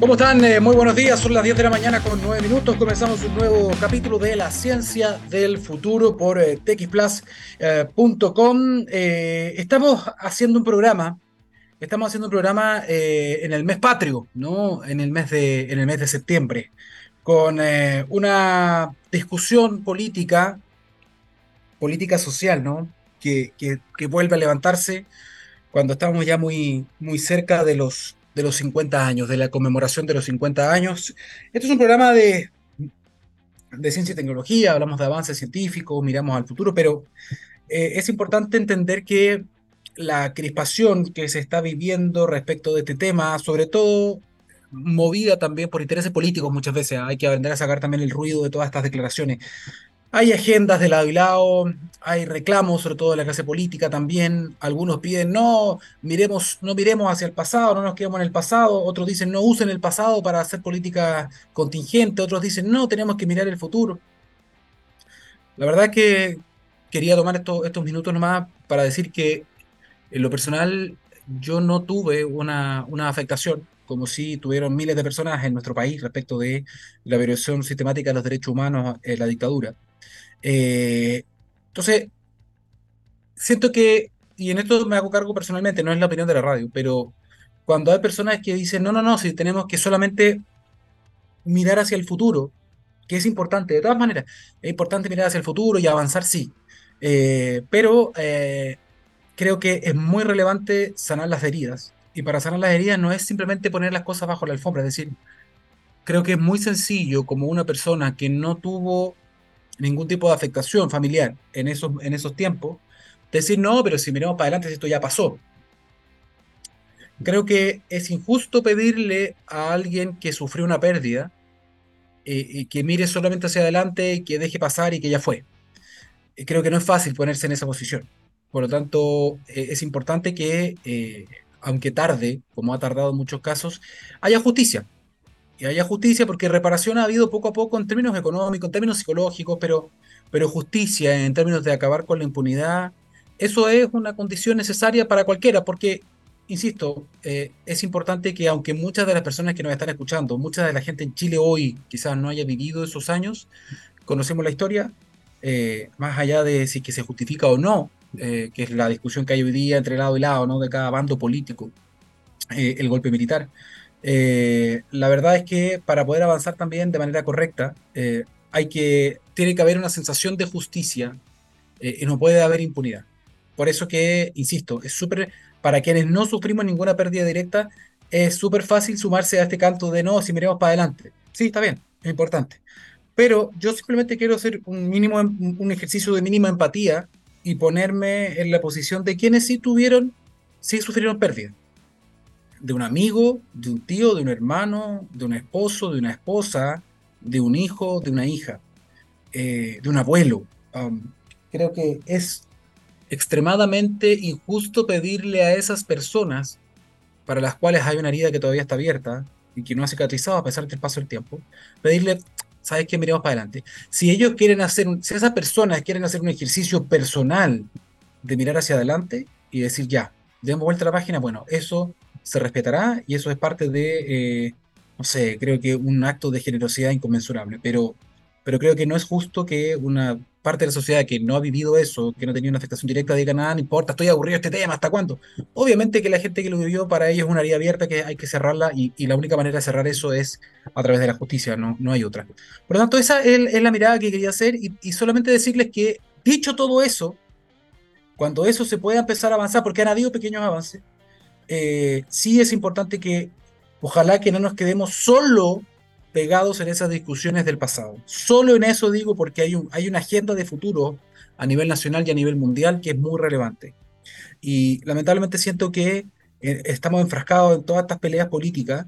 ¿Cómo están? Eh, muy buenos días, son las 10 de la mañana con 9 minutos. Comenzamos un nuevo capítulo de la ciencia del futuro por eh, txplus.com. Eh, estamos haciendo un programa, estamos haciendo un programa en el mes patrio, ¿no? En el mes de, en el mes de septiembre, con una discusión política, política social, ¿no? Que, que, que vuelve a levantarse cuando estamos ya muy, muy cerca de los de los 50 años, de la conmemoración de los 50 años. Este es un programa de, de ciencia y tecnología, hablamos de avances científicos, miramos al futuro, pero eh, es importante entender que la crispación que se está viviendo respecto de este tema, sobre todo movida también por intereses políticos muchas veces, hay que aprender a sacar también el ruido de todas estas declaraciones, hay agendas de lado y lado, hay reclamos, sobre todo de la clase política también. Algunos piden no, miremos, no miremos hacia el pasado, no nos quedemos en el pasado. Otros dicen no usen el pasado para hacer política contingente. Otros dicen no, tenemos que mirar el futuro. La verdad es que quería tomar estos minutos nomás para decir que en lo personal yo no tuve una, una afectación como si tuvieron miles de personas en nuestro país respecto de la violación sistemática de los derechos humanos en la dictadura. Eh, entonces, siento que, y en esto me hago cargo personalmente, no es la opinión de la radio, pero cuando hay personas que dicen, no, no, no, si tenemos que solamente mirar hacia el futuro, que es importante, de todas maneras, es importante mirar hacia el futuro y avanzar, sí, eh, pero eh, creo que es muy relevante sanar las heridas, y para sanar las heridas no es simplemente poner las cosas bajo la alfombra, es decir, creo que es muy sencillo como una persona que no tuvo ningún tipo de afectación familiar en esos, en esos tiempos, decir, no, pero si miramos para adelante, esto ya pasó. Creo que es injusto pedirle a alguien que sufrió una pérdida eh, y que mire solamente hacia adelante, y que deje pasar y que ya fue. Creo que no es fácil ponerse en esa posición. Por lo tanto, eh, es importante que, eh, aunque tarde, como ha tardado en muchos casos, haya justicia y haya justicia, porque reparación ha habido poco a poco en términos económicos, en términos psicológicos, pero, pero justicia en términos de acabar con la impunidad, eso es una condición necesaria para cualquiera, porque, insisto, eh, es importante que aunque muchas de las personas que nos están escuchando, mucha de la gente en Chile hoy quizás no haya vivido esos años, conocemos la historia, eh, más allá de si que se justifica o no, eh, que es la discusión que hay hoy día entre lado y lado, ¿no? de cada bando político, el golpe militar. Eh, la verdad es que para poder avanzar también de manera correcta, eh, hay que, tiene que haber una sensación de justicia eh, y no puede haber impunidad. Por eso que, insisto, es súper, para quienes no sufrimos ninguna pérdida directa, es súper fácil sumarse a este canto de no, si miremos para adelante. Sí, está bien, es importante. Pero yo simplemente quiero hacer un, mínimo, un ejercicio de mínima empatía y ponerme en la posición de quienes sí tuvieron, sí sufrieron pérdida de un amigo, de un tío, de un hermano, de un esposo, de una esposa, de un hijo, de una hija, eh, de un abuelo. Um, creo que es extremadamente injusto pedirle a esas personas, para las cuales hay una herida que todavía está abierta y que no ha cicatrizado a pesar del paso del tiempo, pedirle, ¿sabes qué? Miremos para adelante. Si ellos quieren hacer, si esas personas quieren hacer un ejercicio personal de mirar hacia adelante y decir, ya, demos vuelta a la página, bueno, eso se respetará y eso es parte de, eh, no sé, creo que un acto de generosidad inconmensurable, pero, pero creo que no es justo que una parte de la sociedad que no ha vivido eso, que no ha tenido una afectación directa, diga nada, no importa, estoy aburrido de este tema, ¿hasta cuándo? Obviamente que la gente que lo vivió, para ellos es una herida abierta que hay que cerrarla y, la única manera de cerrar eso es a través de la justicia, no, no hay otra. Por lo tanto, esa es, la mirada que quería hacer y, y solamente decirles que, dicho todo eso, cuando eso se pueda empezar a avanzar, porque han habido pequeños avances, eh, sí es importante que ojalá que no nos quedemos solo pegados en esas discusiones del pasado. Solo en eso digo porque hay, un, hay una agenda de futuro a nivel nacional y a nivel mundial que es muy relevante. Y lamentablemente siento que eh, estamos enfrascados en todas estas peleas políticas.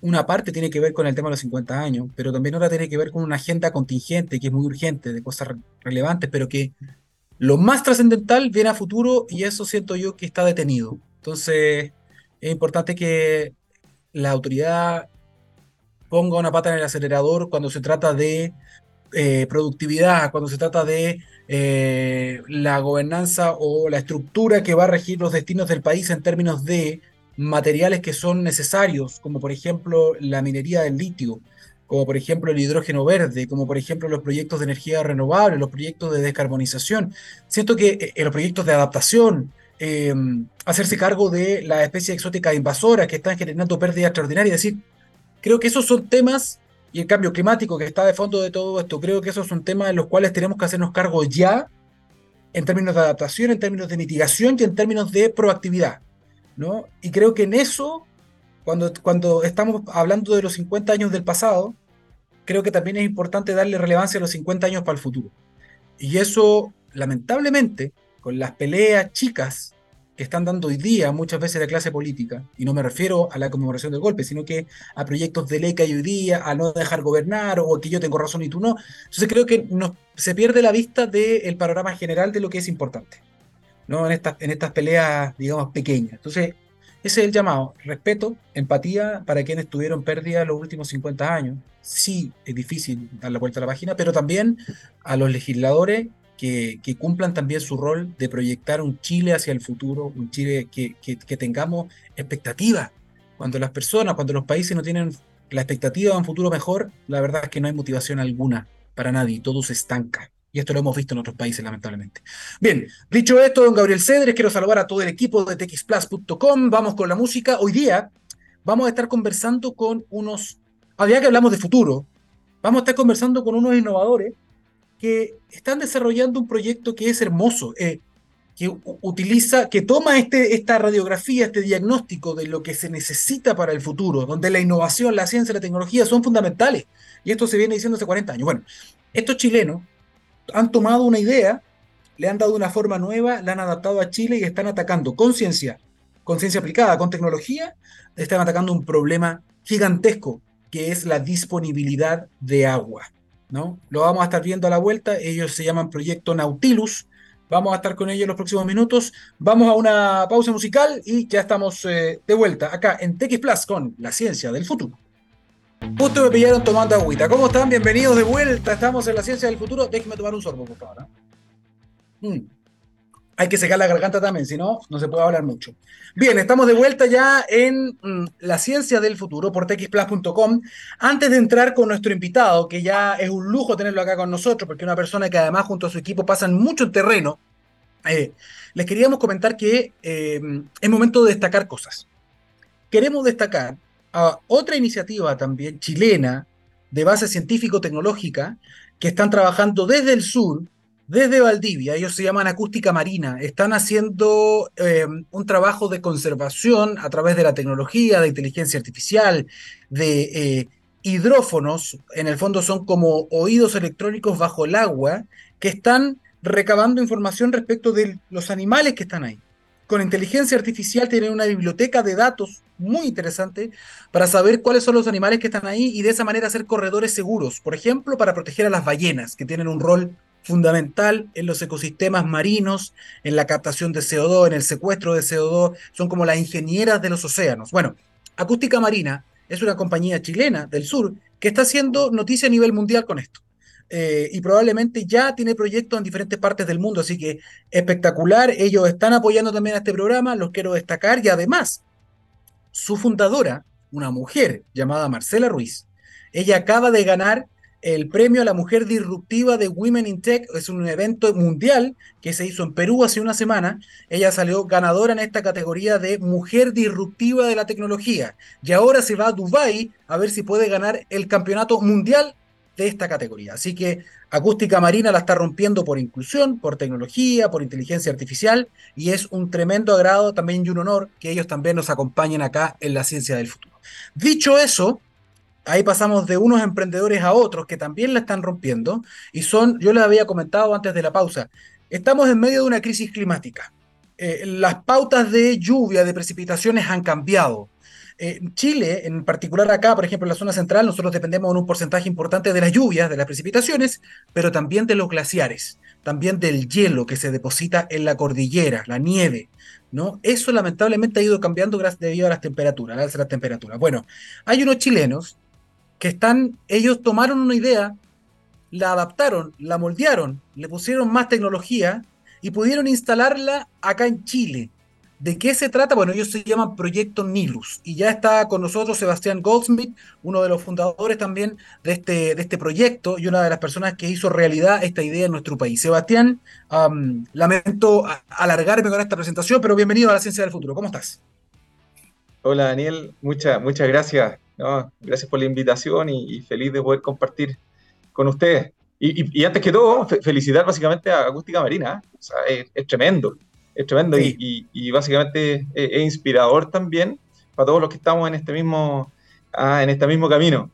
Una parte tiene que ver con el tema de los 50 años, pero también otra tiene que ver con una agenda contingente que es muy urgente, de cosas relevantes, pero que lo más trascendental viene a futuro y eso siento yo que está detenido. Entonces, es importante que la autoridad ponga una pata en el acelerador cuando se trata de eh, productividad, cuando se trata de eh, la gobernanza o la estructura que va a regir los destinos del país en términos de materiales que son necesarios, como por ejemplo la minería del litio, como por ejemplo el hidrógeno verde, como por ejemplo los proyectos de energía renovable, los proyectos de descarbonización. Siento que eh, los proyectos de adaptación, eh, hacerse cargo de las especies exóticas invasoras que están generando pérdidas extraordinarias, es decir, creo que esos son temas, y el cambio climático que está de fondo de todo esto, creo que esos son temas en los cuales tenemos que hacernos cargo ya, en términos de adaptación, en términos de mitigación y en términos de proactividad. ¿no? Y creo que en eso, cuando, cuando estamos hablando de los 50 años del pasado, creo que también es importante darle relevancia a los 50 años para el futuro. Y eso, lamentablemente, con las peleas chicas que están dando hoy día muchas veces la clase política, y no me refiero a la conmemoración del golpe, sino que a proyectos de ley que hay hoy día, a no dejar gobernar, o que yo tengo razón y tú no. Entonces creo que se pierde la vista del panorama general de lo que es importante, ¿no? En estas, en estas peleas, digamos, pequeñas. Entonces, ese es el llamado, respeto, empatía para quienes tuvieron pérdida los últimos 50 años. Sí, es difícil dar la vuelta a la página, pero también a los legisladores que, cumplan también su rol de proyectar un Chile hacia el futuro, un Chile que, que, tengamos expectativas. Cuando las personas, cuando los países no tienen la expectativa de un futuro mejor, la verdad es que no hay motivación alguna para nadie, todo se estanca. Y esto lo hemos visto en otros países, lamentablemente. Bien, dicho esto, don Gabriel Cedres, quiero saludar a todo el equipo de txplus.com. Vamos con la música. Hoy día vamos a estar conversando con unos, a día que hablamos de futuro, vamos a estar conversando con unos innovadores que están desarrollando un proyecto que es hermoso, eh, que utiliza, que toma este, esta radiografía, este diagnóstico de lo que se necesita para el futuro, donde la innovación, la ciencia la tecnología son fundamentales. Y esto se viene diciendo hace 40 años. Bueno, estos chilenos han tomado una idea, le han dado una forma nueva, la han adaptado a Chile y están atacando con ciencia, con ciencia aplicada, con tecnología, están atacando un problema gigantesco, que es la disponibilidad de agua. ¿No? Lo vamos a estar viendo a la vuelta. Ellos se llaman Proyecto Nautilus. Vamos a estar con ellos en los próximos minutos. Vamos a una pausa musical y ya estamos eh, de vuelta acá en TX Plus con la ciencia del futuro. Justo me pillaron tomando agüita. ¿Cómo están? Bienvenidos de vuelta. Estamos en la ciencia del futuro. Déjenme tomar un sorbo, por favor. ¿eh? Hay que secar la garganta también, si no, no se puede hablar mucho. Bien, estamos de vuelta ya en mm, la ciencia del futuro por txplus.com. Antes de entrar con nuestro invitado, que ya es un lujo tenerlo acá con nosotros, porque es una persona que además junto a su equipo pasan mucho terreno, eh, les queríamos comentar que eh, es momento de destacar cosas. Queremos destacar otra iniciativa también chilena de base científico-tecnológica que están trabajando desde el sur desde Valdivia, ellos se llaman acústica marina, están haciendo eh, un trabajo de conservación a través de la tecnología, de inteligencia artificial, de eh, hidrófonos, en el fondo son como oídos electrónicos bajo el agua, que están recabando información respecto de los animales que están ahí. Con inteligencia artificial tienen una biblioteca de datos muy interesante para saber cuáles son los animales que están ahí y de esa manera hacer corredores seguros. Por ejemplo, para proteger a las ballenas, que tienen un rol fundamental en los ecosistemas marinos, en la captación de CO2, en el secuestro de CO2, son como las ingenieras de los océanos. Bueno, Acústica Marina es una compañía chilena del sur que está haciendo noticia a nivel mundial con esto. Eh, y probablemente ya tiene proyectos en diferentes partes del mundo, así que espectacular. Ellos están apoyando también a este programa, los quiero destacar y además su fundadora, una mujer llamada Marcela Ruiz, ella acaba de ganar el premio a la mujer disruptiva de Women in Tech. Es un evento mundial que se hizo en Perú hace una semana. Ella salió ganadora en esta categoría de mujer disruptiva de la tecnología. Y ahora se va a Dubai a ver si puede ganar el campeonato mundial de esta categoría. Así que Acústica Marina la está rompiendo por inclusión, por tecnología, por inteligencia artificial y es un tremendo agrado también y un honor que ellos también nos acompañen acá en la ciencia del futuro. Dicho eso, ahí pasamos de unos emprendedores a otros que también la están rompiendo y son, yo les había comentado antes de la pausa, estamos en medio de una crisis climática. Eh, las pautas de lluvia, de precipitaciones han cambiado. Eh, Chile, en particular acá, por ejemplo, en la zona central, nosotros dependemos de un porcentaje importante de las lluvias, de las precipitaciones, pero también de los glaciares, también del hielo que se deposita en la cordillera, la nieve. ¿no? Eso lamentablemente ha ido cambiando debido a las temperaturas, a las temperaturas. Bueno, hay unos chilenos que están, ellos tomaron una idea, la adaptaron, la moldearon, le pusieron más tecnología y pudieron instalarla acá en Chile. ¿De qué se trata? Bueno, ellos se llaman Proyecto Nilus y ya está con nosotros Sebastián Goldsmith, uno de los fundadores también de este, de este proyecto y una de las personas que hizo realidad esta idea en nuestro país. Sebastián, lamento alargarme con esta presentación, pero bienvenido a la Ciencia del Futuro. ¿Cómo estás? Hola Daniel, muchas muchas gracias. Gracias por la invitación y, feliz de poder compartir con ustedes. Y, antes que todo, felicitar básicamente a Acústica Marina. ¿eh? es tremendo es tremendo y, básicamente es, inspirador también para todos los que estamos en este mismo, ah, en este mismo camino.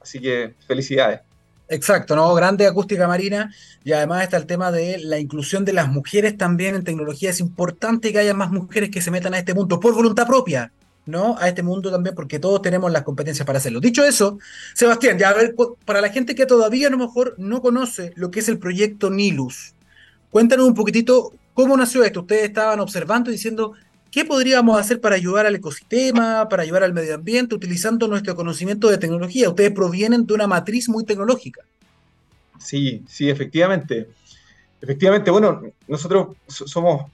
Así que felicidades. Exacto, ¿no? Grande acústica marina y además está el tema de la inclusión de las mujeres también en tecnología. Es importante que haya más mujeres que se metan a este mundo por voluntad propia, ¿no? A este mundo también porque todos tenemos las competencias para hacerlo. Dicho eso, Sebastián, ya a ver, para la gente que todavía a lo mejor no conoce lo que es el proyecto Nilus, cuéntanos un poquitito ¿Cómo nació esto? Ustedes estaban observando y diciendo, ¿qué podríamos hacer para ayudar al ecosistema, para ayudar al medio ambiente, utilizando nuestro conocimiento de tecnología? Ustedes provienen de una matriz muy tecnológica. Sí, sí, efectivamente. Efectivamente, bueno, nosotros somos,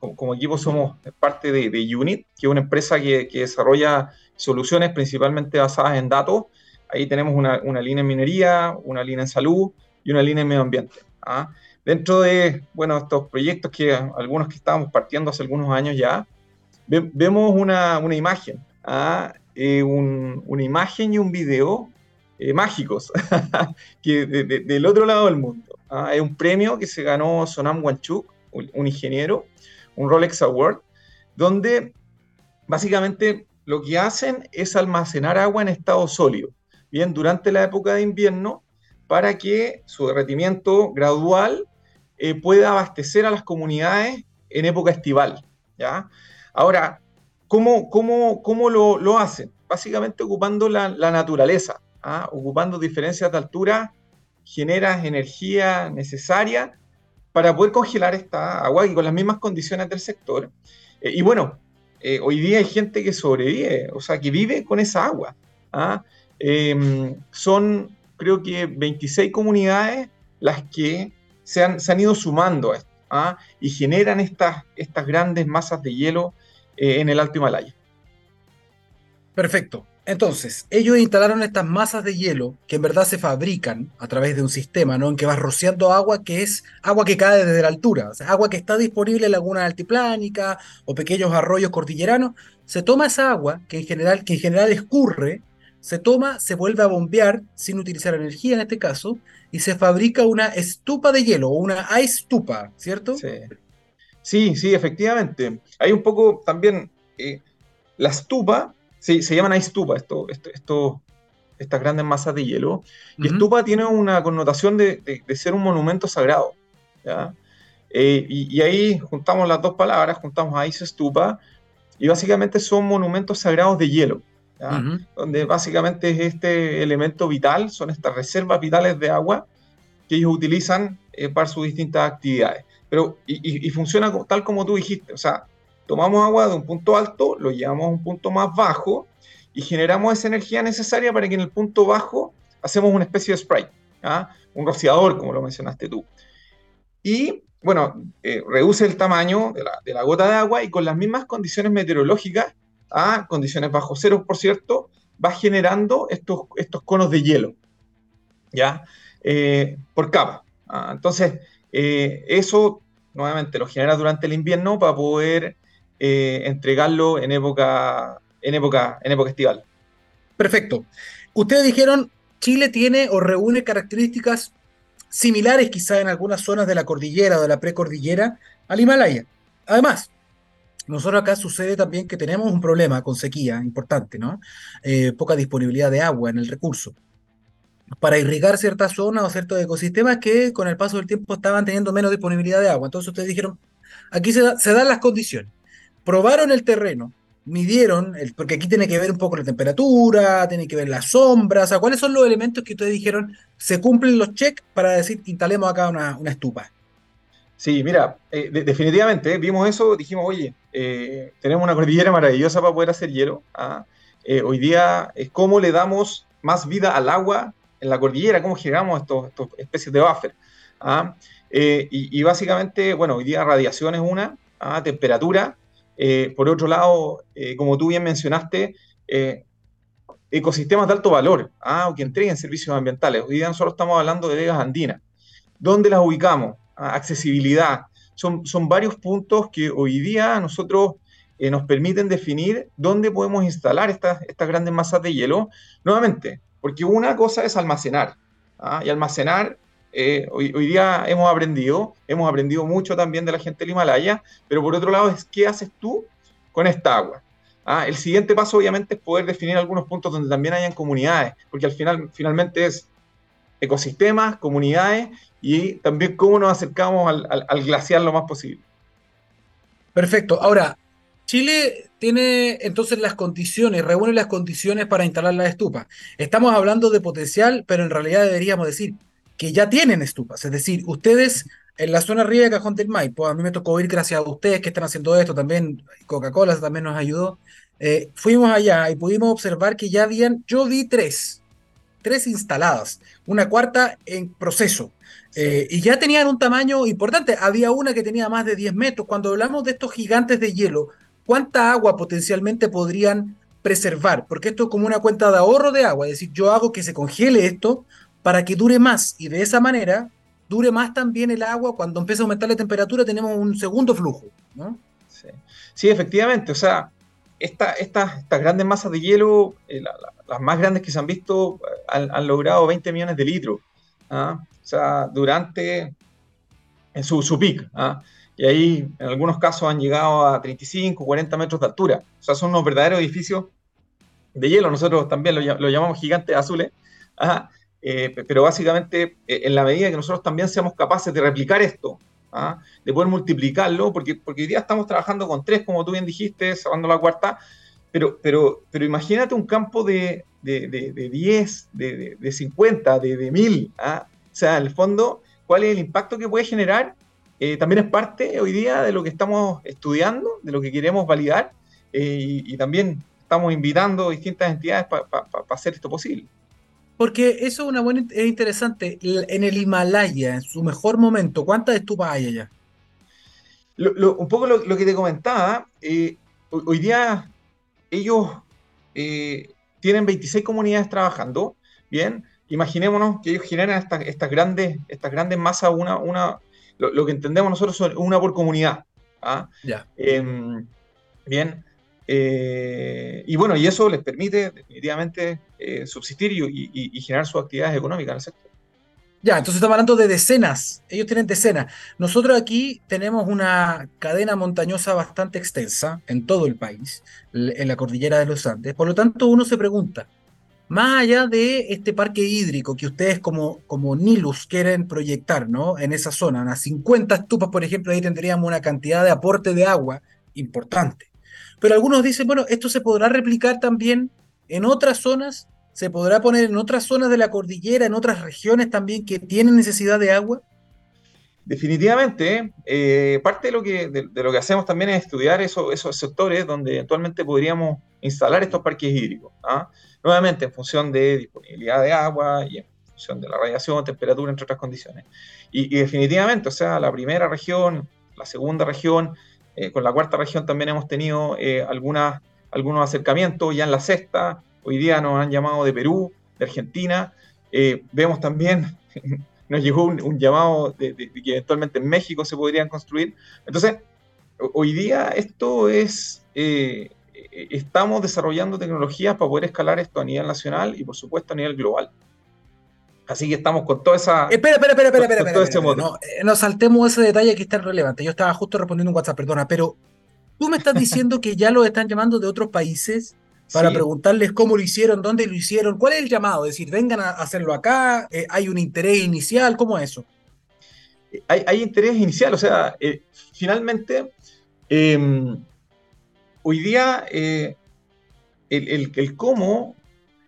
como equipo, somos parte de, Unit, que es una empresa que, desarrolla soluciones principalmente basadas en datos. Ahí tenemos una, línea en minería, una línea en salud y una línea en medio ambiente. ¿ah? Dentro de, bueno, estos proyectos que algunos que estábamos partiendo hace algunos años ya, vemos una, una imagen, ¿ah? eh, una imagen y un video eh, mágicos que del otro lado del mundo. ¿ah? Es un premio que se ganó Sonam Wanchuk, un ingeniero, un Rolex Award, donde básicamente lo que hacen es almacenar agua en estado sólido. Bien, durante la época de invierno, para que su derretimiento gradual eh, pueda abastecer a las comunidades en época estival. ¿ya? Ahora, ¿cómo, cómo, cómo lo, lo, hacen? Básicamente ocupando la, naturaleza, ¿ah? ocupando diferencias de altura, generas energía necesaria para poder congelar esta agua y con las mismas condiciones del sector. Eh, y bueno, eh, hoy día hay gente que sobrevive, o sea, que vive con esa agua. ¿ah? Em, son creo que 26 comunidades las que se han, ido sumando a esto ¿ah? y generan estas, estas grandes masas de hielo eh, en el Alto Himalaya. Perfecto. Entonces, ellos instalaron estas masas de hielo que en verdad se fabrican a través de un sistema, ¿no? En que vas rociando agua que es agua que cae desde la altura, o sea, agua que está disponible en lagunas altiplánicas o pequeños arroyos cordilleranos. Se toma esa agua, que en general, que en general escurre, se toma, se vuelve a bombear sin utilizar energía en este caso, y se fabrica una estupa de hielo o una estupa, ¿cierto? Sí. sí, efectivamente. Hay un poco también, eh, la estupa, sí, se llaman estupa, esto, esto, estas grandes masas de hielo, y estupa tiene una connotación de, ser un monumento sagrado, eh, y, ahí juntamos las dos palabras, juntamos ice estupa, y básicamente son monumentos sagrados de hielo donde básicamente es este elemento vital, son estas reservas vitales de agua que ellos utilizan eh, para sus distintas actividades. Pero, y, funciona tal como tú dijiste, o sea, tomamos agua de un punto alto, lo llevamos a un punto más bajo y generamos esa energía necesaria para que en el punto bajo hacemos una especie de spray, un rociador, como lo mencionaste tú. Y bueno, eh, reduce el tamaño de la, gota de agua y con las mismas condiciones meteorológicas a condiciones bajo cero, por cierto, va generando estos, estos conos de hielo, ¿ya? Eh, por capa. Ah, entonces, eh, eso nuevamente lo genera durante el invierno para poder eh, entregarlo en época, en, época, en época estival. Perfecto. Ustedes dijeron, Chile tiene o reúne características similares quizá en algunas zonas de la cordillera o de la precordillera al Himalaya. Además, nosotros acá sucede también que tenemos un problema con sequía importante, ¿no? Eh, poca disponibilidad de agua en el recurso. Para irrigar ciertas zonas o ciertos ecosistemas que con el paso del tiempo estaban teniendo menos disponibilidad de agua. Entonces ustedes dijeron, aquí se, dan las condiciones. Probaron el terreno, midieron, porque aquí tiene que ver un poco la temperatura, tiene que ver las sombras, ¿cuáles son los elementos que ustedes dijeron se cumplen los checks para decir instalemos acá una, una estupa? Sí, mira, eh, definitivamente vimos eso, dijimos, oye, eh, tenemos una cordillera maravillosa para poder hacer hielo. ¿ah? Eh, hoy día es cómo le damos más vida al agua en la cordillera, cómo generamos estas especies de buffer. ¿ah? Y, básicamente, bueno, hoy día radiación es una, ¿ah? temperatura, por otro lado, como tú bien mencionaste, ecosistemas de alto valor, ¿ah? o que entreguen servicios ambientales. Hoy día nosotros estamos hablando de vegas andinas. ¿Dónde las ubicamos? ¿Ah? accesibilidad. Son, son varios puntos que hoy día nosotros eh, nos permiten definir dónde podemos instalar estas, estas grandes masas de hielo. Nuevamente, porque una cosa es almacenar. ¿ah? Y almacenar, eh, hoy, día hemos aprendido, hemos aprendido mucho también de la gente del Himalaya, pero por otro lado es qué haces tú con esta agua. Ah, el siguiente paso, obviamente, es poder definir algunos puntos donde también hayan comunidades, porque al final, finalmente es ecosistemas, comunidades y también cómo nos acercamos al, glaciar lo más posible. Perfecto. Ahora, Chile tiene entonces las condiciones, reúne las condiciones para instalar la estupa. Estamos hablando de potencial, pero en realidad deberíamos decir que ya tienen estupas. Es decir, ustedes en la zona arriba de Cajón del Maipo, a mí me tocó ir gracias a ustedes que están haciendo esto, también Coca-Cola también nos ayudó. Eh, fuimos allá y pudimos observar que ya habían, yo vi tres, tres instaladas, una cuarta en proceso. Eh, y ya tenían un tamaño importante. Había una que tenía más de 10 metros. Cuando hablamos de estos gigantes de hielo, ¿cuánta agua potencialmente podrían preservar? Porque esto es como una cuenta de ahorro de agua. Es decir, yo hago que se congele esto para que dure más. Y de esa manera dure más también el agua. Cuando empieza a aumentar la temperatura, tenemos un segundo flujo. ¿no? Sí. efectivamente. O sea, estas grandes masas de hielo, eh, las más grandes que se han visto, eh, han, logrado 20 millones de litros. ¿ah? O sea, durante en su, su. ¿ah? Y ahí, en algunos casos, han llegado a 35, 40 metros de altura. O sea, son unos verdaderos edificios de hielo. Nosotros también lo, llamamos gigantes azules. ¿ah? Eh, pero básicamente, en la medida que nosotros también seamos capaces de replicar esto, ¿ah? de poder multiplicarlo, porque, porque hoy día estamos trabajando con tres, como tú bien dijiste, cerrando la cuarta, pero, pero, pero imagínate un campo de, de, de, 10, de, de, 50, de, de 1000. ¿ah? O sea, en el fondo, ¿cuál es el impacto que puede generar? Eh, también es parte hoy día de lo que estamos estudiando, de lo que queremos validar, eh, y, y, también estamos invitando a distintas entidades para hacer esto posible. Porque eso es una buena, es interesante. En el Himalaya, en su mejor momento, ¿cuántas estupas hay allá? un poco lo, que te comentaba, eh, hoy día ellos eh, tienen 26 comunidades trabajando, ¿bien? Imaginémonos que ellos generan estas, grandes, estas grandes masas, una, una, lo, que entendemos nosotros son una por comunidad. ¿ah? Ya. Em, bien, eh, y bueno, y eso les permite definitivamente eh, subsistir y, generar sus actividades económicas en el sector. Ya, entonces estamos hablando de decenas, ellos tienen decenas. Nosotros aquí tenemos una cadena montañosa bastante extensa en todo el país, en la cordillera de los Andes. Por lo tanto, uno se pregunta, más allá de este parque hídrico que ustedes como, como Nilus quieren proyectar ¿no? en esa zona, unas 50 estupas, por ejemplo, ahí tendríamos una cantidad de aporte de agua importante. Pero algunos dicen, bueno, esto se podrá replicar también en otras zonas, se podrá poner en otras zonas de la cordillera, en otras regiones también que tienen necesidad de agua. Definitivamente, eh, parte de lo, que, de, lo que hacemos también es estudiar esos sectores donde actualmente podríamos instalar estos parques hídricos. ¿ah? Nuevamente, en función de disponibilidad de agua y en función de la radiación, temperatura, entre otras condiciones. Y, definitivamente, o sea, la primera región, la segunda región, eh, con la cuarta región también hemos tenido eh, algunas, algunos acercamientos, ya en la sexta, hoy día nos han llamado de Perú, de Argentina, eh, vemos también, nos llegó un, llamado de, que eventualmente en México se podrían construir. Entonces, hoy día esto es, estamos desarrollando tecnologías para poder escalar esto a nivel nacional y por supuesto a nivel global. Así que estamos con toda esa. Espera, espera, espera, espera, espera. espera, no, eh, nos saltemos ese detalle que está relevante. Yo estaba justo respondiendo un WhatsApp, perdona, pero tú me estás diciendo que ya lo están llamando de otros países para preguntarles cómo lo hicieron, dónde lo hicieron, cuál es el llamado, es decir, vengan a hacerlo acá, eh, hay un interés inicial, ¿cómo es eso? Hay, interés inicial, o sea, eh, finalmente, em, hoy día el, el, cómo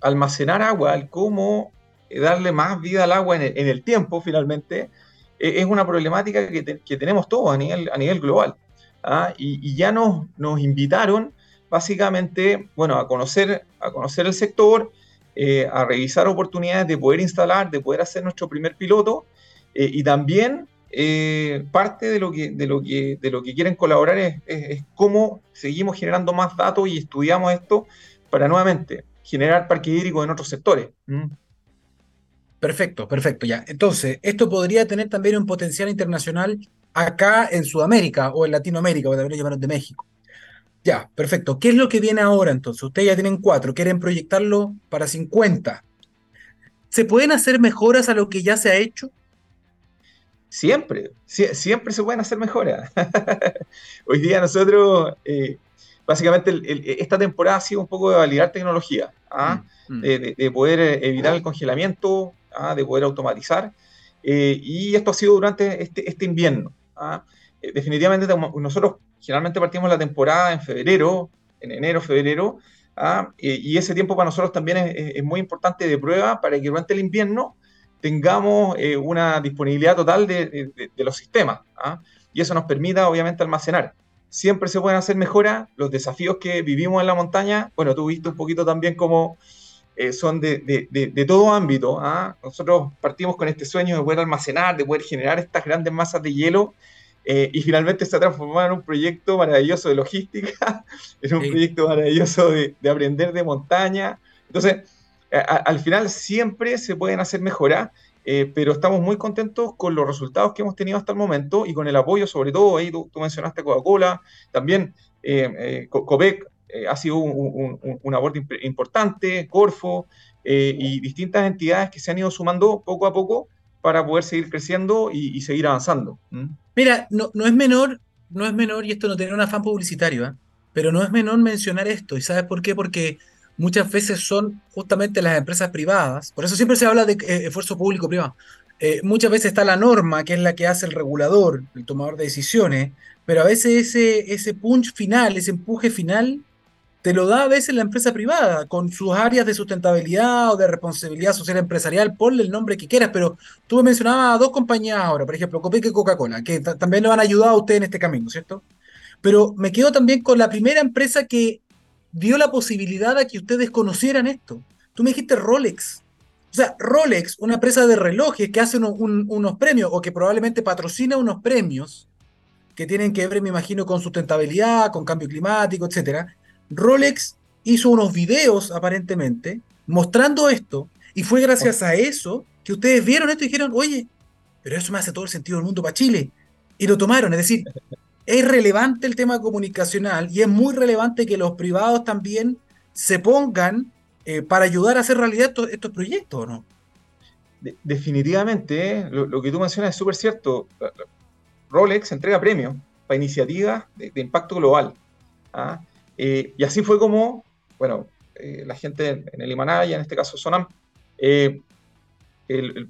almacenar agua, el cómo eh, darle más vida al agua en el, tiempo, finalmente, eh, es una problemática que, tenemos todos a nivel, a nivel global. ¿ah? Y, ya nos, nos invitaron básicamente, bueno, a conocer, a conocer el sector, eh, a revisar oportunidades de poder instalar, de poder hacer nuestro primer piloto y también eh, parte de lo, que, de, lo que, de lo que quieren colaborar es, cómo seguimos generando más datos y estudiamos esto para nuevamente generar parque hídrico en otros sectores. Perfecto, perfecto, ya. Entonces, esto podría tener también un potencial internacional acá en Sudamérica o en Latinoamérica, o también llamaron de México. Ya, perfecto. ¿Qué es lo que viene ahora entonces? Ustedes ya tienen cuatro, quieren proyectarlo para 50. ¿Se pueden hacer mejoras a lo que ya se ha hecho? Siempre, siempre se pueden hacer mejoras. Hoy día nosotros, eh, básicamente, esta temporada ha sido un poco de validar tecnología, ¿ah? mm, mm. De, poder eh, evitar el congelamiento, ¿ah? de poder automatizar. Eh, y esto ha sido durante este, este invierno. ¿ah? Definitivamente nosotros generalmente partimos la temporada en febrero, en enero, febrero, y, ese tiempo para nosotros también es, muy importante de prueba para que durante el invierno tengamos eh, una disponibilidad total de, los sistemas. ¿ah? Y eso nos permita, obviamente, almacenar. Siempre se pueden hacer mejoras. Los desafíos que vivimos en la montaña, bueno, tú viste un poquito también cómo eh, son de, todo ámbito. ¿ah? Nosotros partimos con este sueño de poder almacenar, de poder generar estas grandes masas de hielo. Eh, y finalmente se ha transformado en un proyecto maravilloso de logística, en un proyecto maravilloso de, aprender de montaña. Entonces, al final siempre se pueden hacer mejoras, eh, pero estamos muy contentos con los resultados que hemos tenido hasta el momento y con el apoyo, sobre todo, ahí tú, mencionaste Coca-Cola, también eh, eh COPEC ha sido un, un, aporte importante, Corfo y distintas entidades que se han ido sumando poco a poco para poder seguir creciendo y, seguir avanzando. Mira, no, no, es menor, no es menor, y esto no tiene un afán publicitario, pero no es menor mencionar esto. ¿Y sabes por qué? Porque muchas veces son justamente las empresas privadas, por eso siempre se habla de eh, esfuerzo público-privado. Eh, muchas veces está la norma, que es la que hace el regulador, el tomador de decisiones, pero a veces ese, ese punch final, ese empuje final, te lo da a veces la empresa privada, con sus áreas de sustentabilidad o de responsabilidad social empresarial, ponle el nombre que quieras, pero tú me mencionabas dos compañías ahora, por ejemplo, Copec y Coca-Cola, que también lo han ayudado a usted en este camino, ¿cierto? Pero me quedo también con la primera empresa que dio la posibilidad a que ustedes conocieran esto. Tú me dijiste Rolex. O sea, Rolex, una empresa de relojes que hace unos premios o que probablemente patrocina unos premios que tienen que ver, me imagino, con sustentabilidad, con cambio climático, etc. Rolex hizo unos videos, aparentemente, mostrando esto, y fue gracias a eso que ustedes vieron esto y dijeron, oye, pero eso me hace todo el sentido del mundo para Chile. Y lo tomaron, es decir, es relevante el tema comunicacional y es muy relevante que los privados también se pongan eh, para ayudar a hacer realidad estos, proyectos, ¿no? definitivamente, ¿eh? lo, que tú mencionas es súper cierto. Rolex entrega premios para iniciativas de, impacto global. ¿ah? Eh, y así fue como, bueno, la gente en el Himalaya, en este caso Sonam,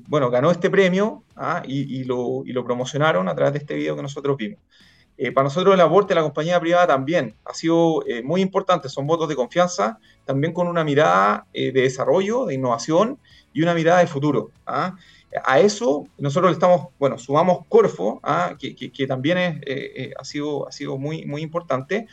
bueno, ganó este premio ¿ah? y, lo, promocionaron a través de este video que nosotros vimos. Eh, para nosotros el aporte de la compañía privada también ha sido eh, muy importante, son votos de confianza, también con una mirada eh, de desarrollo, de innovación y una mirada de futuro. ¿ah? A eso nosotros le estamos, bueno, sumamos Corfo, ¿ah? que, que, también es, ha, sido, ha sido muy, muy importante,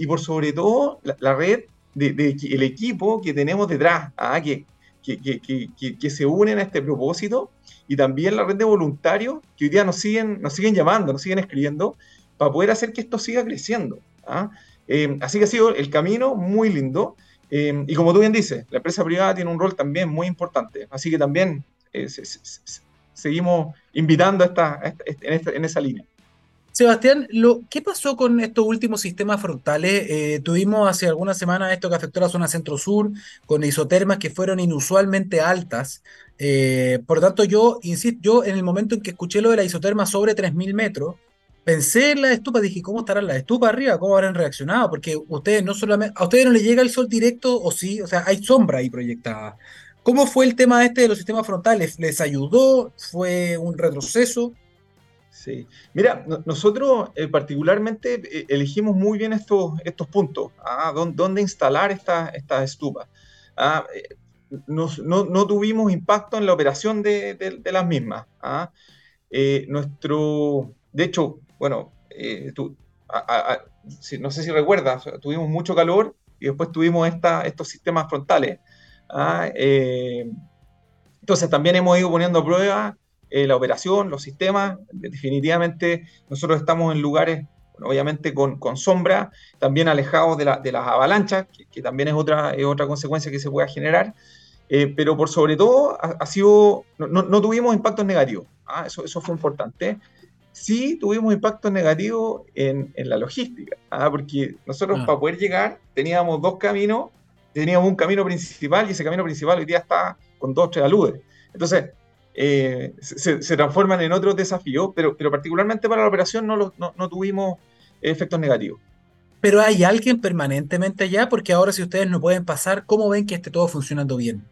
y por sobre todo la, red, del de, el equipo que tenemos detrás, ¿ah? que, que, se unen a este propósito, y también la red de voluntarios que hoy día nos siguen, nos siguen llamando, nos siguen escribiendo, para poder hacer que esto siga creciendo. ¿ah? Eh, así que ha sido el camino muy lindo. Eh, y como tú bien dices, la empresa privada tiene un rol también muy importante. Así que también eh, seguimos invitando esta, en, esa línea. Sebastián, lo, ¿qué pasó con estos últimos sistemas frontales? tuvimos hace algunas semanas esto que afectó a la zona centro-sur, con isotermas que fueron inusualmente altas. por lo tanto, yo, insisto, yo en el momento en que escuché lo de la isoterma sobre 3.000 metros, pensé en la estupa, dije, ¿cómo estarán las estupas arriba? ¿Cómo habrán reaccionado? Porque ustedes no solamente, a ustedes no les llega el sol directo o sí, o sea, hay sombra ahí proyectada. ¿Cómo fue el tema este de los sistemas frontales? ¿Les ayudó? ¿Fue un retroceso? Sí, mira, nosotros eh, particularmente eh, elegimos muy bien estos, estos puntos, ¿ah? ¿dónde, instalar estas esta estupas? ¿ah? Eh, no, tuvimos impacto en la operación de, las mismas. ¿ah? nuestro, de hecho, bueno, eh, no sé si recuerdas, tuvimos mucho calor y después tuvimos esta, estos sistemas frontales. ¿ah? Entonces también hemos ido poniendo a prueba eh, la operación, los sistemas. Definitivamente nosotros estamos en lugares, obviamente con, sombra, también alejados de, las avalanchas, que, también es otra, otra consecuencia que se pueda generar. Eh, pero por sobre todo ha, sido, no, tuvimos impactos negativos, ¿ah? eso, eso fue importante sí tuvimos impactos negativos en, la logística, ¿ah? porque nosotros ah. para poder llegar teníamos dos caminos, teníamos un camino principal y ese camino principal hoy día está con dos o tres aludes. Entonces, eh, se, transforman en otros desafíos, pero, pero particularmente para la operación no, no, tuvimos efectos negativos. Pero hay alguien permanentemente allá, porque ahora si ustedes no pueden pasar, ¿cómo ven que esté todo funcionando bien?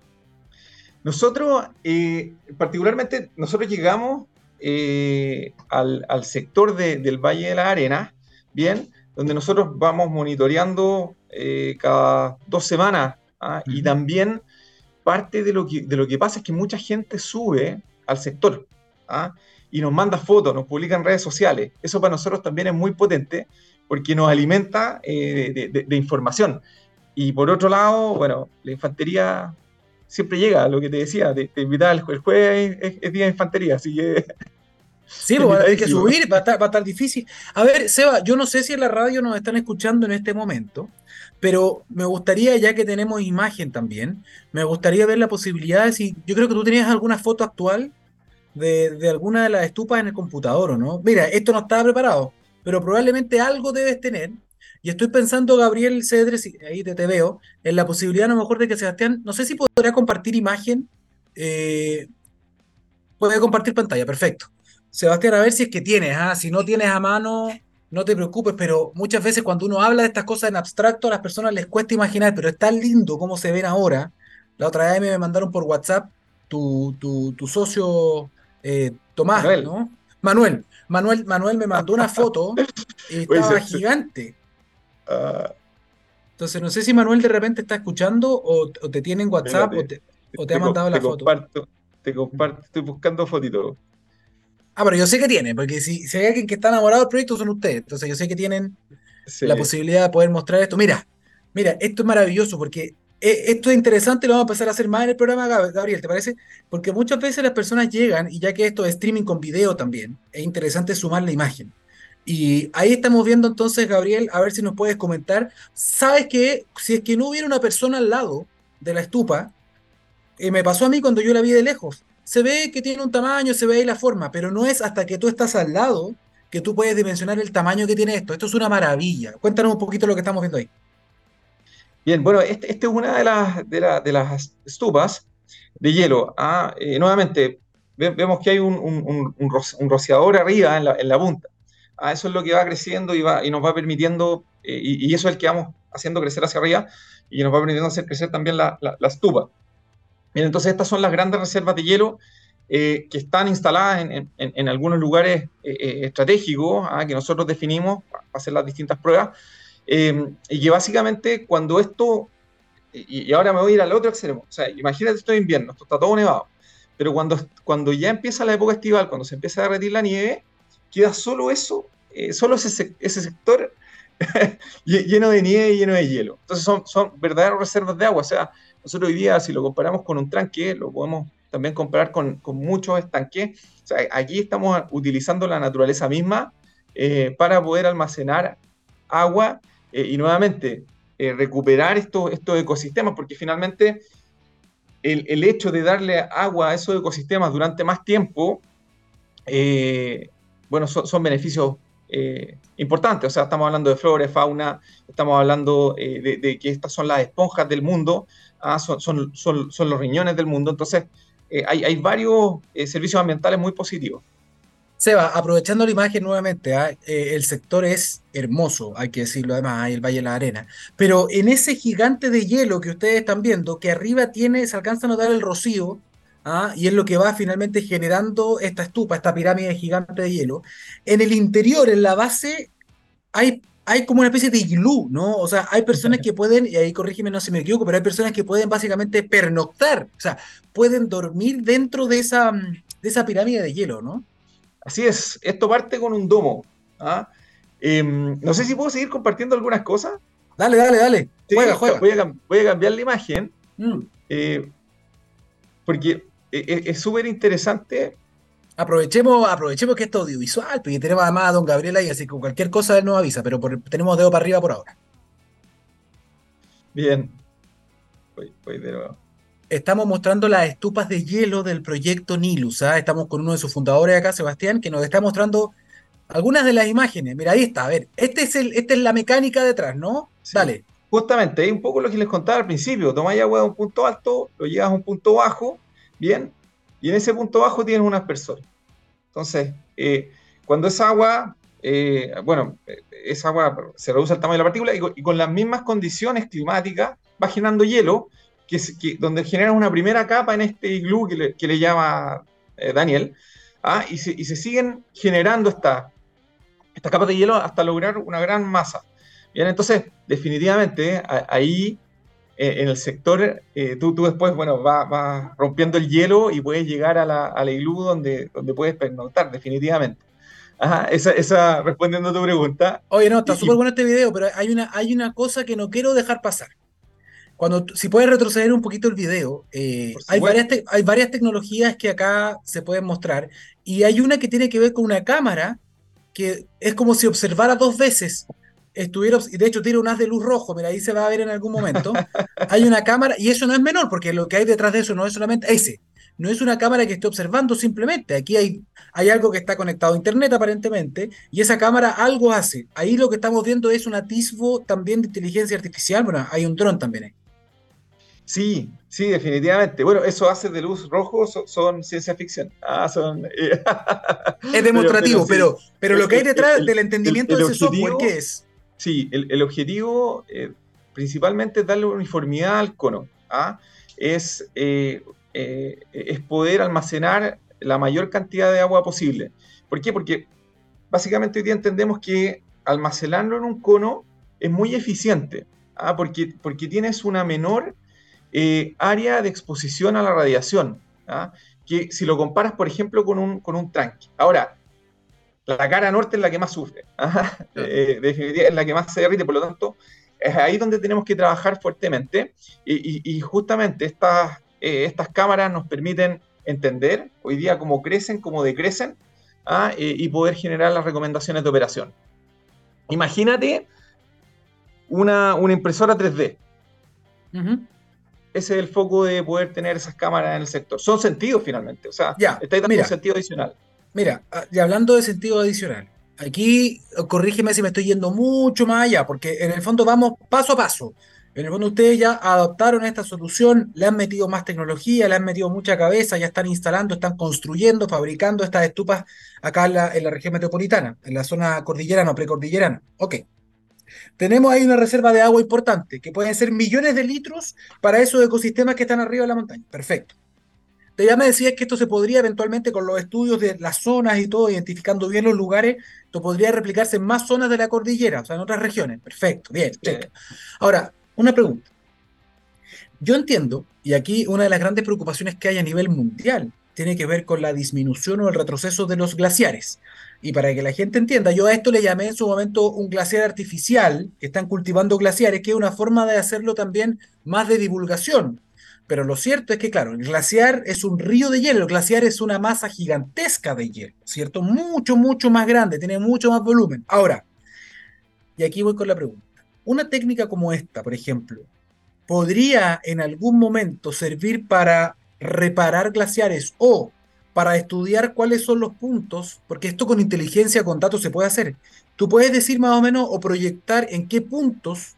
Nosotros, eh, particularmente, nosotros llegamos eh, al, sector del Valle de la Arena, bien, donde nosotros vamos monitoreando eh, cada dos semanas ¿ah? y también parte de lo, que, de lo que pasa es que mucha gente sube al sector ¿ah? y nos manda fotos, nos publica en redes sociales. Eso para nosotros también es muy potente porque nos alimenta eh, de, información. Y por otro lado, bueno, la infantería siempre llega, lo que te decía, te, te invitaba el, jueves, es, día de infantería, así que... Sí, pues hay que subir, va a, estar, va a estar difícil. A ver, Seba, yo no sé si en la radio nos están escuchando en este momento, pero me gustaría, ya que tenemos imagen también, me gustaría ver la posibilidad de si, yo creo que tú tenías alguna foto actual de, de alguna de las estupas en el computador, ¿o no? Mira, esto no estaba preparado, pero probablemente algo debes tener y estoy pensando, Gabriel Cedres, ahí te, te, veo, en la posibilidad a lo mejor de que Sebastián, no sé si podría compartir imagen. Eh, puede compartir pantalla, perfecto. Sebastián, a ver si es que tienes, ¿ah? si no tienes a mano, no te preocupes, pero muchas veces cuando uno habla de estas cosas en abstracto, a las personas les cuesta imaginar, pero es tan lindo como se ven ahora. La otra vez me mandaron por WhatsApp tu, tu, socio eh, Tomás, ¿no? Manuel. Manuel, Manuel me mandó una foto y estaba gigante. Ah. Entonces, no sé si Manuel de repente está escuchando o, te tiene en WhatsApp o, te, ha mandado la foto. te comparto, estoy buscando fotito. Ah, pero yo sé que tiene, porque si, hay alguien que está enamorado del proyecto son ustedes. Entonces yo sé que tienen la posibilidad de poder mostrar esto. Mira, mira, esto es maravilloso porque eh, esto es interesante y lo vamos a empezar a hacer más en el programa, Gabriel, ¿te parece? Porque muchas veces las personas llegan, y ya que esto es streaming con video también, es interesante sumar la imagen. Y ahí estamos viendo entonces, Gabriel, a ver si nos puedes comentar. ¿Sabes que si es que no hubiera una persona al lado de la estupa, eh, me pasó a mí cuando yo la vi de lejos, se ve que tiene un tamaño, se ve ahí la forma, pero no es hasta que tú estás al lado que tú puedes dimensionar el tamaño que tiene esto. Esto es una maravilla. Cuéntanos un poquito lo que estamos viendo ahí. Bien, bueno, esta este es una de las, de, las estupas de hielo. Ah, eh, nuevamente, vemos que hay un, rociador arriba en la, punta. Ah, eso es lo que va creciendo y, va, y nos va permitiendo, eh, y, eso es el que vamos haciendo crecer hacia arriba y nos va permitiendo hacer crecer también la, la, estupa. Bien, entonces estas son las grandes reservas de hielo eh, que están instaladas en, algunos lugares estratégicos ah, que nosotros definimos para hacer las distintas pruebas Em, y que básicamente cuando esto, y, ahora me voy a ir al otro extremo, o sea, imagínate esto de invierno, esto está todo nevado, pero cuando, cuando ya empieza la época estival, cuando se empieza a derretir la nieve, queda solo eso, eh, solo ese, ese sector lleno de nieve y lleno de hielo. Entonces son, son verdaderas reservas de agua, o sea, nosotros hoy día si lo comparamos con un tranque, lo podemos también comparar con, con muchos estanques, o sea, aquí estamos utilizando la naturaleza misma eh, para poder almacenar agua eh, y nuevamente eh, recuperar estos, estos ecosistemas, porque finalmente el, hecho de darle agua a esos ecosistemas durante más tiempo, eh, bueno, son, beneficios importantes. O sea, estamos hablando de flora, fauna, estamos hablando de, que estas son las esponjas del mundo, ah, son, son, son, los riñones del mundo. Entonces, hay, hay, varios servicios ambientales muy positivos. Seba, aprovechando la imagen nuevamente, ¿ah? eh, el sector es hermoso, hay que decirlo además, hay el Valle de la Arena. Pero en ese gigante de hielo que ustedes están viendo, que arriba tiene, se alcanza a notar el rocío, ¿ah? y es lo que va finalmente generando esta estupa, esta pirámide gigante de hielo. En el interior, en la base, hay, hay como una especie de iglú, ¿no? O sea, hay personas que pueden, y ahí corrígeme no si me equivoco, pero hay personas que pueden básicamente pernoctar, o sea, pueden dormir dentro de esa, de esa pirámide de hielo, ¿no? Así es, esto parte con un domo. ¿ah? Em, no sé si puedo seguir compartiendo algunas cosas. Dale, dale, dale. juega, juega. Voy, a, cambiar la imagen. Mm. Eh, porque e, e, es súper interesante Aprovechemos, aprovechemos que esto es audiovisual, porque tenemos además a don Gabriel ahí, así que cualquier cosa él nos avisa, pero tenemos dedo para arriba por ahora. Bien. Voy, de nuevo. Estamos mostrando las estupas de hielo del proyecto Nilus. ¿ah? Estamos con uno de sus fundadores acá, Sebastián, que nos está mostrando algunas de las imágenes. Mira, ahí está. A ver, este es el, esta es la mecánica detrás, ¿no? Dale. Justamente, es un poco lo que les contaba al principio. Tomáis agua de un punto alto, lo llevas a un punto bajo, bien, y en ese punto bajo tienes un aspersor. Entonces, eh, cuando esa agua, eh, bueno, esa agua se reduce el tamaño de la partícula y, con las mismas condiciones climáticas va generando hielo, que, donde genera una primera capa en este iglú que le, llama eh, Daniel, ¿ah? y, se, siguen generando estas esta capas de hielo hasta lograr una gran masa. Bien, entonces, definitivamente, ahí en el sector, eh, tú, tú, después, bueno, vas rompiendo el hielo y puedes llegar a la, a iglú donde, donde puedes pernoctar, definitivamente. Ajá, esa, esa respondiendo a tu pregunta. Oye, no, está súper bueno este video, pero hay una, hay una cosa que no quiero dejar pasar. Cuando, si puedes retroceder un poquito el video, eh, hay, varias hay varias tecnologías que acá se pueden mostrar y hay una que tiene que ver con una cámara que es como si observara dos veces estuvieron, y de hecho tiene un haz de luz rojo, mira, ahí se va a ver en algún momento. hay una cámara, y eso no es menor, porque lo que hay detrás de eso no es solamente ese, no es una cámara que esté observando simplemente. Aquí hay, hay algo que está conectado a internet aparentemente, y esa cámara algo hace. Ahí lo que estamos viendo es un atisbo también de inteligencia artificial. Bueno, hay un dron también ahí. Sí, sí, definitivamente. Bueno, esos haces de luz rojo son, ciencia ficción. Ah, son. Es demostrativo, pero, pero, lo que hay detrás del entendimiento de ese software, ¿qué es? Sí, el, objetivo eh, principalmente es darle uniformidad al cono. ¿ah? Es, eh, eh, es poder almacenar la mayor cantidad de agua posible. ¿Por qué? Porque básicamente hoy día entendemos que almacenarlo en un cono es muy eficiente, ¿ah? porque, porque tienes una menor área de exposición a la radiación, ¿ah? que si lo comparas, por ejemplo, con un, con un tranque. Ahora, la cara norte es la que más sufre, eh, es la que más se derrite, por lo tanto, es ahí donde tenemos que trabajar fuertemente y, justamente estas, eh, estas cámaras nos permiten entender hoy día cómo crecen, cómo decrecen ¿ah? y poder generar las recomendaciones de operación. Imagínate una, impresora 3D. Ese es el foco de poder tener esas cámaras en el sector. Son sentidos finalmente, o sea, ya, está dando un sentido adicional. Mira, ah, y hablando de sentido adicional, aquí corrígeme si me estoy yendo mucho más allá, porque en el fondo vamos paso a paso. En el fondo ustedes ya adoptaron esta solución, le han metido más tecnología, le han metido mucha cabeza, ya están instalando, están construyendo, fabricando estas estupas acá en la región metropolitana, en la zona cordillerana o precordillerana. Ok. Tenemos ahí una reserva de agua importante, que pueden ser millones de litros para esos ecosistemas que están arriba de la montaña. Perfecto ya me decías que esto se podría eventualmente con los estudios de las zonas y todo, identificando bien los lugares, esto podría replicarse en más zonas de la cordillera, o sea, en otras regiones. Perfecto, bien, Ahora, una pregunta. Yo entiendo, y aquí una de las grandes preocupaciones que hay a nivel mundial tiene que ver con la disminución o el retroceso de los glaciares. Y para que la gente entienda, yo a esto le llamé en su momento un glaciar artificial, que están cultivando glaciares, que es una forma de hacerlo también más de divulgación. Pero lo cierto es que, claro, el glaciar es un río de hielo, el glaciar es una masa gigantesca de hielo, ¿cierto? Mucho, mucho más grande, tiene mucho más volumen. Ahora, y aquí voy con la pregunta. Una técnica como esta, por ejemplo, ¿podría en algún momento servir para reparar glaciares o para estudiar cuáles son los puntos? Porque esto con inteligencia, con datos se puede hacer. Tú puedes decir más o menos o proyectar en qué puntos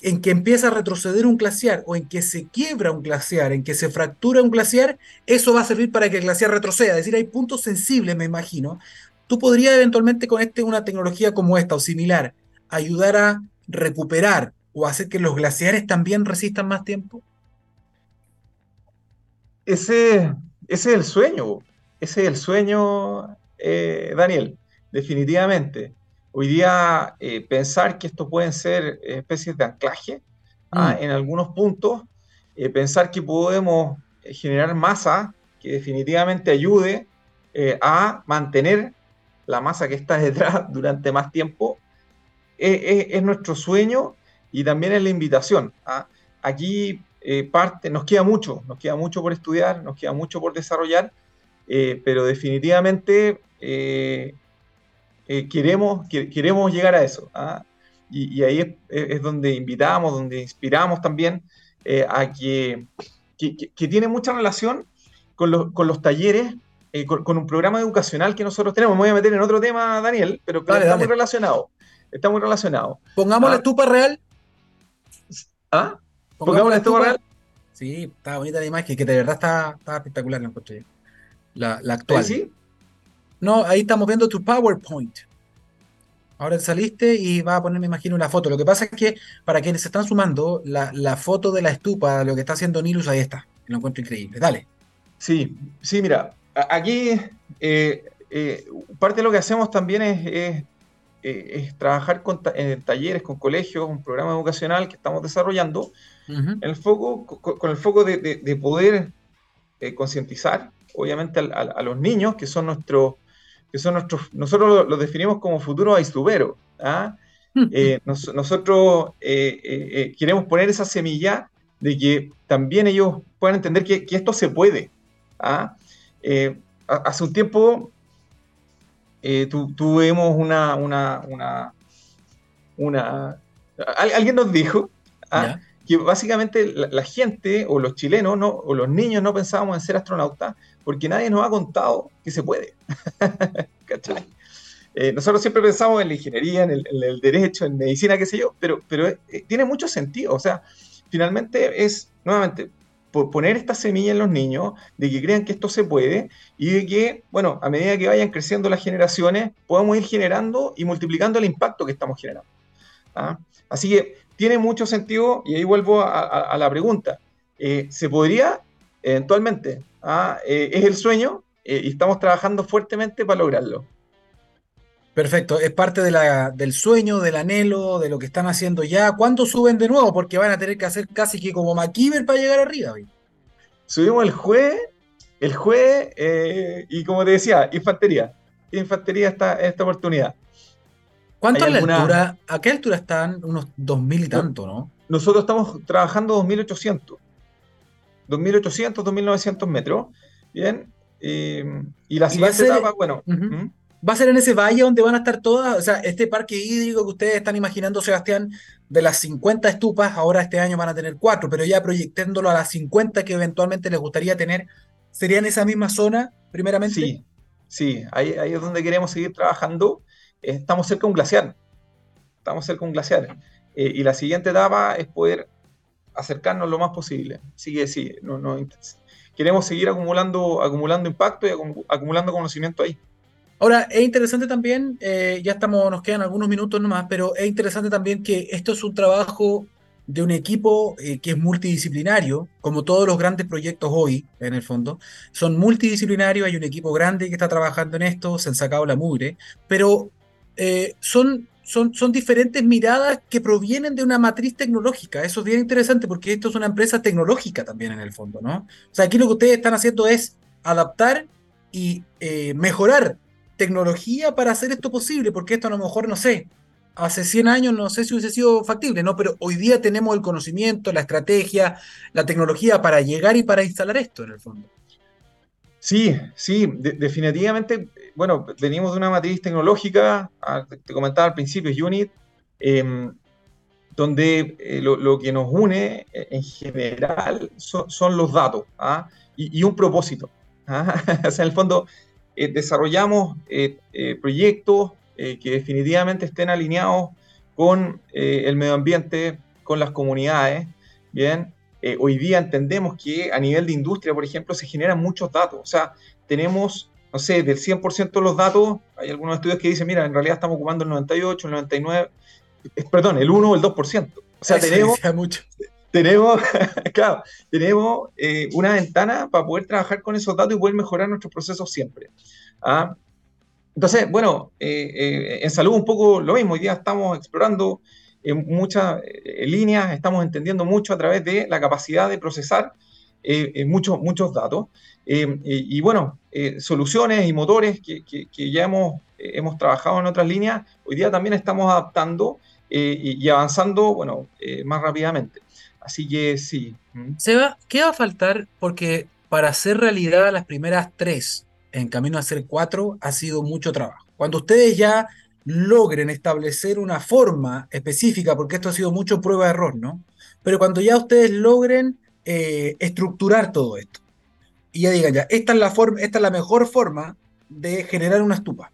en que empieza a retroceder un glaciar o en que se quiebra un glaciar, en que se fractura un glaciar, eso va a servir para que el glaciar retroceda. Es decir, hay puntos sensibles, me imagino. ¿Tú podrías eventualmente con este, una tecnología como esta o similar ayudar a recuperar o hacer que los glaciares también resistan más tiempo? Ese, es el sueño, ese es el sueño, eh, Daniel, definitivamente. Hoy día eh, pensar que esto pueden ser especies de anclaje ¿ah? mm. en algunos puntos, eh, pensar que podemos eh, generar masa que definitivamente ayude a mantener la masa que está detrás durante más tiempo, es, nuestro sueño y también es la invitación. ¿ah? Aquí parte, nos queda mucho, nos queda mucho por estudiar, nos queda mucho por desarrollar, pero definitivamente queremos, queremos llegar a eso. ¿ah? Y, ahí es, donde invitamos, donde inspiramos también a que, que, tiene mucha relación con, los talleres con, un programa educacional que nosotros tenemos. Me voy a meter en otro tema, Daniel, pero, está muy relacionado. Está muy relacionado. Pongamos la ah. estupa real. ¿Ah? Pongamos, la estupa, real. Sí, está bonita la imagen, que de verdad está, está espectacular la encontré. La, la actual. ¿Sí? No, ahí estamos viendo tu PowerPoint. Ahora saliste y va a poner, me imagino, una foto. Lo que pasa es que, para quienes se están sumando, la, foto de la estupa, lo que está haciendo Nilus, ahí está. Lo encuentro increíble. Dale. Sí, sí, mira, aquí eh, eh, parte de lo que hacemos también es eh, es trabajar con en talleres, con colegios, un programa educacional que estamos desarrollando, el foco, con, el foco de, poder eh, concientizar, obviamente, a, los niños, que son nuestros, que son nuestros, nosotros los definimos como futuros aistuberos. ¿ah? Eh, nosotros queremos poner esa semilla de que también ellos puedan entender que, esto se puede. ¿ah? hace un tiempo eh, tuvimos una, una, una, alguien nos dijo ah, que básicamente la, gente o los chilenos no, o los niños no pensábamos en ser astronautas porque nadie nos ha contado que se puede. Eh, nosotros siempre pensamos en la ingeniería, en el, derecho, en medicina, qué sé yo, pero, pero eh, tiene mucho sentido. O sea, finalmente es, nuevamente, poner esta semilla en los niños, de que crean que esto se puede y de que, bueno, a medida que vayan creciendo las generaciones, podamos ir generando y multiplicando el impacto que estamos generando. ¿ah? Así que tiene mucho sentido, y ahí vuelvo a, la pregunta, eh, ¿se podría eventualmente? ¿ah? Eh, ¿Es el sueño? Eh, y estamos trabajando fuertemente para lograrlo. Perfecto, es parte de la, del sueño, del anhelo, de lo que están haciendo ya. ¿Cuándo suben de nuevo? Porque van a tener que hacer casi que como McKeever para llegar arriba. Subimos el jueves, el jueves, eh, y como te decía, infantería. Infantería esta, esta oportunidad. ¿Cuánto es la altura? ¿A qué altura están? Unos 2.000 y tanto, ¿no? Nosotros estamos trabajando 2.800. 2.800, 2.900 metros. Bien. Eh, y la siguiente etapa, bueno. ¿Va a ser en ese valle donde van a estar todas? O sea, este parque hídrico que ustedes están imaginando, Sebastián, de las 50 estupas, ahora este año van a tener cuatro, pero ya proyectándolo a las 50 que eventualmente les gustaría tener, ¿sería en esa misma zona, primeramente? Sí, sí, ahí, es donde queremos seguir trabajando. Estamos cerca de un glaciar. Estamos cerca de un glaciar. Eh, y la siguiente etapa es poder acercarnos lo más posible. Que sí, no, no, queremos seguir acumulando, acumulando impacto y acumulando conocimiento ahí. Ahora, es interesante también, eh, ya estamos, nos quedan algunos minutos nomás, pero es interesante también que esto es un trabajo de un equipo eh, que es multidisciplinario, como todos los grandes proyectos hoy, en el fondo, son multidisciplinarios, hay un equipo grande que está trabajando en esto, se han sacado la mugre, pero eh, son, son, son diferentes miradas que provienen de una matriz tecnológica. Eso es bien interesante porque esto es una empresa tecnológica también en el fondo, ¿no? O sea, aquí lo que ustedes están haciendo es adaptar y mejorar tecnología para hacer esto posible, porque esto a lo mejor, no sé, hace 100 años no sé si hubiese sido factible, ¿no? Pero hoy día tenemos el conocimiento, la estrategia, la tecnología para llegar y para instalar esto en el fondo. Sí, sí, definitivamente, bueno, venimos de una matriz tecnológica, ah, te comentaba al principio, Unit, em, donde eh, lo, que nos une eh, en general son, los datos ¿ah? y, un propósito. ¿ah? o sea, en el fondo, eh, desarrollamos proyectos que definitivamente estén alineados con el medio ambiente, con las comunidades. Bien, hoy día entendemos que a nivel de industria, por ejemplo, se generan muchos datos. O sea, tenemos, no sé, del 100% de los datos, hay algunos estudios que dicen, mira, en realidad estamos ocupando el 98, el 99, perdón, el 1 o el 2%. O sea, tenemos, mucho tenemos, claro, tenemos eh, una ventana para poder trabajar con esos datos y poder mejorar nuestros procesos siempre. ¿ah? Entonces, bueno, eh, eh, en salud un poco lo mismo. Hoy día estamos explorando muchas líneas, estamos entendiendo mucho a través de la capacidad de procesar muchos, muchos datos. Y, bueno, soluciones y motores que, que, ya hemos, hemos trabajado en otras líneas, hoy día también estamos adaptando y, avanzando, bueno, más rápidamente. Así que sí. Seba, ¿qué va a faltar? Porque para hacer realidad las primeras tres, en camino a ser cuatro ha sido mucho trabajo. Cuando ustedes ya logren establecer una forma específica, porque esto ha sido mucho prueba-error, ¿no? Pero cuando ya ustedes logren eh, estructurar todo esto y ya digan ya, esta es, la forma, esta es la mejor forma de generar una estupa.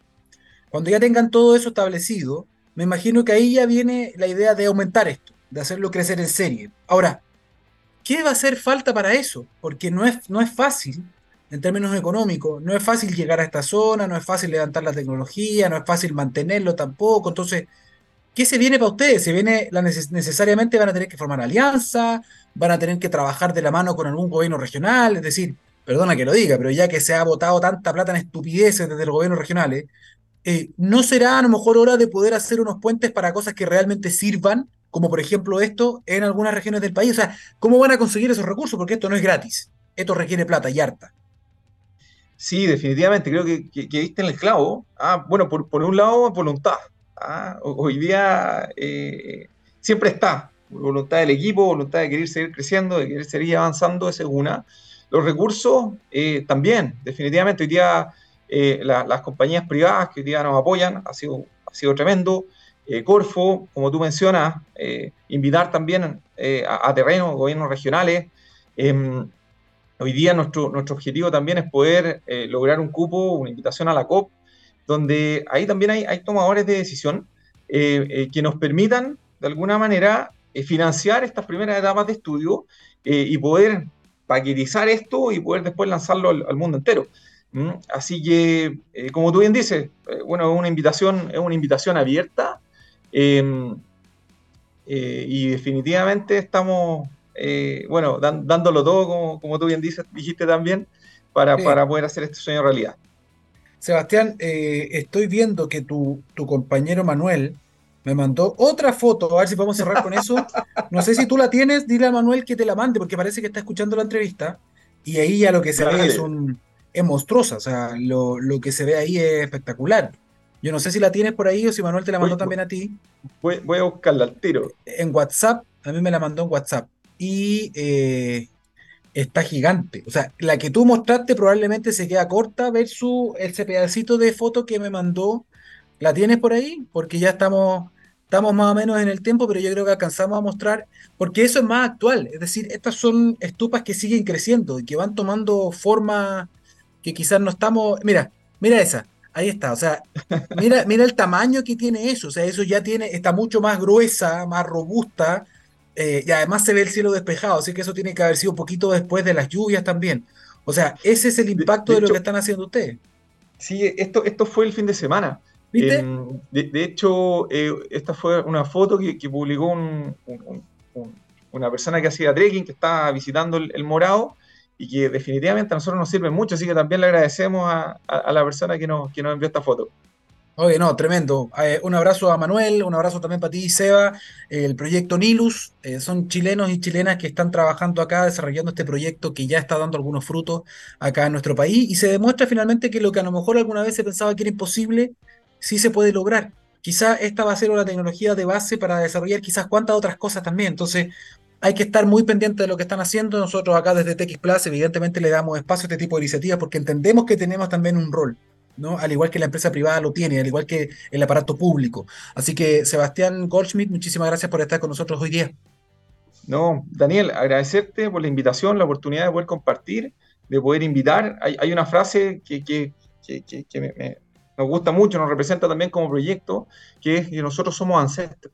Cuando ya tengan todo eso establecido, me imagino que ahí ya viene la idea de aumentar esto, de hacerlo crecer en serie. Ahora, ¿qué va a hacer falta para eso? Porque no es, no es fácil en términos económicos. No es fácil llegar a esta zona, no es fácil levantar la tecnología, no es fácil mantenerlo tampoco. Entonces, ¿qué se viene para ustedes? Se viene necesariamente van a tener que formar alianza, van a tener que trabajar de la mano con algún gobierno regional, es decir, perdona que lo diga, pero ya que se ha votado tanta plata en estupideces desde los gobiernos regionales, eh, ¿no será a lo mejor hora de poder hacer unos puentes para cosas que realmente sirvan, como por ejemplo esto, en algunas regiones del país? O sea, ¿cómo van a conseguir esos recursos? Porque esto no es gratis, esto requiere plata y harta. Sí, definitivamente, creo que, que, en el clavo. Ah, bueno, por, un lado, voluntad. Ah, hoy día eh, siempre está voluntad del equipo, voluntad de querer seguir creciendo, de querer seguir avanzando, esa es una. Los recursos eh, también, definitivamente. Hoy día eh, las compañías privadas que hoy día nos apoyan ha sido, ha sido tremendo. Corfo, como tú mencionas, invitar también a, a terrenos, gobiernos regionales. Hoy día nuestro, nuestro objetivo también es poder eh, lograr un cupo, una invitación a la COP, donde ahí también hay, hay tomadores de decisión eh, eh, que nos permitan, de alguna manera, financiar estas primeras etapas de estudio y poder paquetizar esto y poder después lanzarlo al, mundo entero. ¿Mm? Así que, como tú bien dices, bueno, es una invitación, es una invitación abierta em, y definitivamente estamos eh, bueno, dándolo todo, como, como, tú bien dices, dijiste también, para, para poder hacer este sueño realidad. Sebastián, eh, estoy viendo que tu, tu, compañero Manuel me mandó otra foto, a ver si podemos cerrar con eso. No sé si tú la tienes, dile a Manuel que te la mande, porque parece que está escuchando la entrevista, y ahí ya lo que se ve es, un, es monstruosa, o sea, lo, lo, que se ve ahí es espectacular. Yo no sé si la tienes por ahí o si Manuel te la mandó también a ti. Voy, voy a buscarla al tiro. En WhatsApp, a mí me la mandó en WhatsApp y eh, está gigante. O sea, la que tú mostraste probablemente se queda corta versus ese pedacito de foto que me mandó. ¿La tienes por ahí? Porque ya estamos, estamos más o menos en el tiempo, pero yo creo que alcanzamos a mostrar, porque eso es más actual. Es decir, estas son estupas que siguen creciendo y que van tomando forma que quizás no estamos. Mira, mira esa. Ahí está, o sea, mira, mira el tamaño que tiene eso, o sea, eso ya tiene, está mucho más gruesa, más robusta, eh, y además se ve el cielo despejado, así que eso tiene que haber sido un poquito después de las lluvias también. O sea, ese es el impacto de, lo que están haciendo ustedes. Sí, esto, esto fue el fin de semana. ¿Viste? Em, de, hecho, eh, esta fue una foto que, publicó una persona que hacía trekking, que estaba visitando el, Morado, y que definitivamente a nosotros nos sirve mucho, así que también le agradecemos a, a la persona que nos, que nos envió esta foto. Oye, no, tremendo. Eh, un abrazo a Manuel, un abrazo también para ti, Seba. el proyecto Nilus, eh, son chilenos y chilenas que están trabajando acá, desarrollando este proyecto que ya está dando algunos frutos acá en nuestro país y se demuestra finalmente que lo que a lo mejor alguna vez se pensaba que era imposible, sí se puede lograr. Quizás esta va a ser una tecnología de base para desarrollar quizás cuantas otras cosas también. Entonces, hay que estar muy pendiente de lo que están haciendo. Nosotros acá desde TX Plus, evidentemente, le damos espacio a este tipo de iniciativas porque entendemos que tenemos también un rol. ¿No? Al igual que la empresa privada lo tiene, al igual que el aparato público. Así que, Sebastián Goldschmidt, muchísimas gracias por estar con nosotros hoy día. No, Daniel, agradecerte por la invitación, la oportunidad de poder compartir, de poder invitar. Hay, una frase que, que, me, nos gusta mucho, nos representa también como proyecto, que es que nosotros somos ancestros.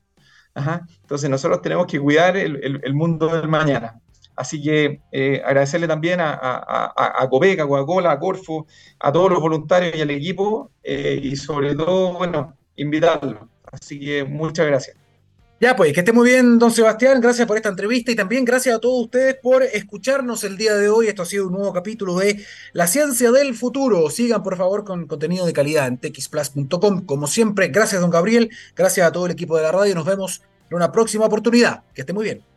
Entonces nosotros tenemos que cuidar el mundo del mañana. Así que eh, agradecerle también a, a, a, Copeca, Coca-Cola, a Corfo, a todos los voluntarios y al equipo, eh, y sobre todo, bueno, invitarlos. Así que muchas gracias. Ya, pues, que esté muy bien, don Sebastián. Gracias por esta entrevista y también gracias a todos ustedes por escucharnos el día de hoy. Esto ha sido un nuevo capítulo de La Ciencia del Futuro. Sigan, por favor, con contenido de calidad en texplus.com. Como siempre, gracias, don Gabriel. Gracias a todo el equipo de la radio. Nos vemos en una próxima oportunidad. Que esté muy bien.